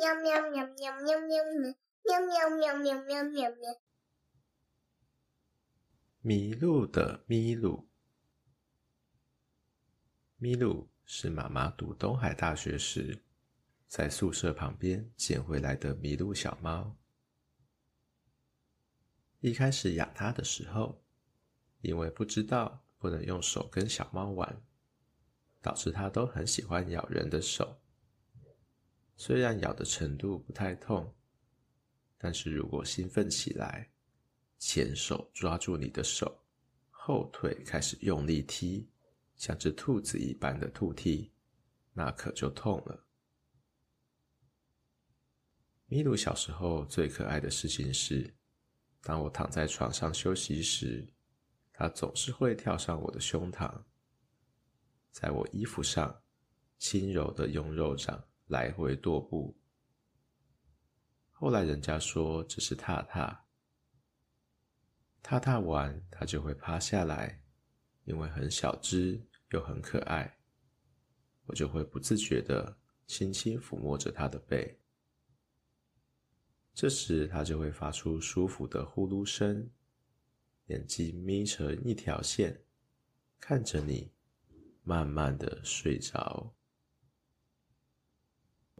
喵喵喵喵喵喵喵喵喵喵喵喵喵。迷路的咪噜，咪噜是妈妈读东海大学时，在宿舍旁边捡回来的迷路小猫。一开始养它的时候，因为不知道不能用手跟小猫玩，导致它都很喜欢咬人的手。虽然咬的程度不太痛，但是如果兴奋起来，前手抓住你的手，后腿开始用力踢，像只兔子一般的兔踢，那可就痛了。米鲁小时候最可爱的事情是，当我躺在床上休息时，它总是会跳上我的胸膛，在我衣服上轻柔的用肉掌来回踱步。后来人家说这是踏踏。踏踏完，它就会趴下来，因为很小只又很可爱，我就会不自觉地轻轻抚摸着它的背。这时，它就会发出舒服的呼噜声，眼睛眯成一条线，看着你，慢慢的睡着。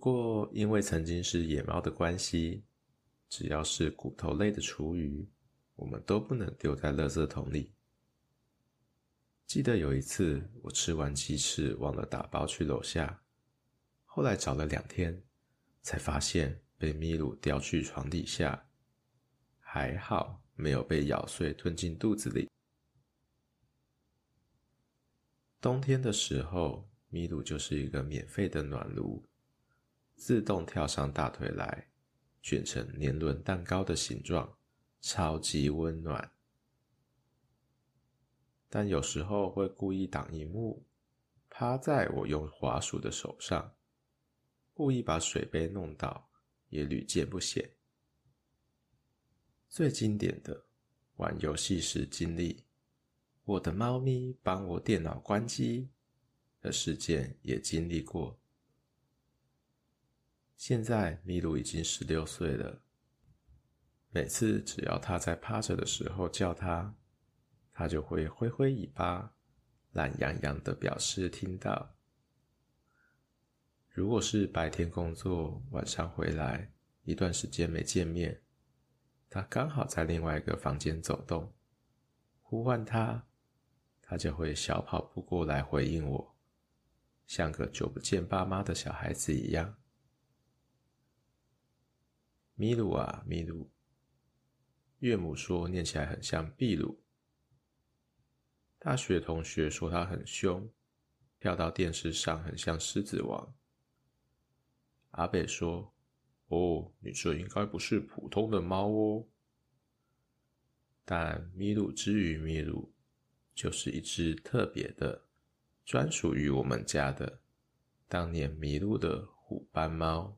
不过，因为曾经是野猫的关系，只要是骨头类的厨余，我们都不能丢在垃圾桶里。记得有一次，我吃完鸡翅忘了打包去楼下，后来找了两天，才发现被咪鲁叼去床底下，还好没有被咬碎吞进肚子里。冬天的时候，咪鲁就是一个免费的暖炉，自动跳上大腿来，卷成年轮蛋糕的形状。超级温暖，但有时候会故意挡萤幕，趴在我用滑鼠的手上，故意把水杯弄倒，也屡见不鲜。最经典的玩游戏时经历，我的猫咪帮我电脑关机的事件也经历过。现在咪噜已经十六岁了。每次只要他在趴着的时候叫他，他就会挥挥尾巴，懒洋洋的表示听到。如果是白天工作，晚上回来一段时间没见面，他刚好在另外一个房间走动，呼唤他，他就会小跑步过来回应我，像个久不见爸妈的小孩子一样。咪噜啊，咪噜。岳母说念起来很像秘鲁。大学同学说他很凶，跳到电视上很像狮子王。阿北说：“哦，你这应该不是普通的猫哦。”但咪噜之于咪噜，就是一只特别的、专属于我们家的当年迷路的虎斑猫。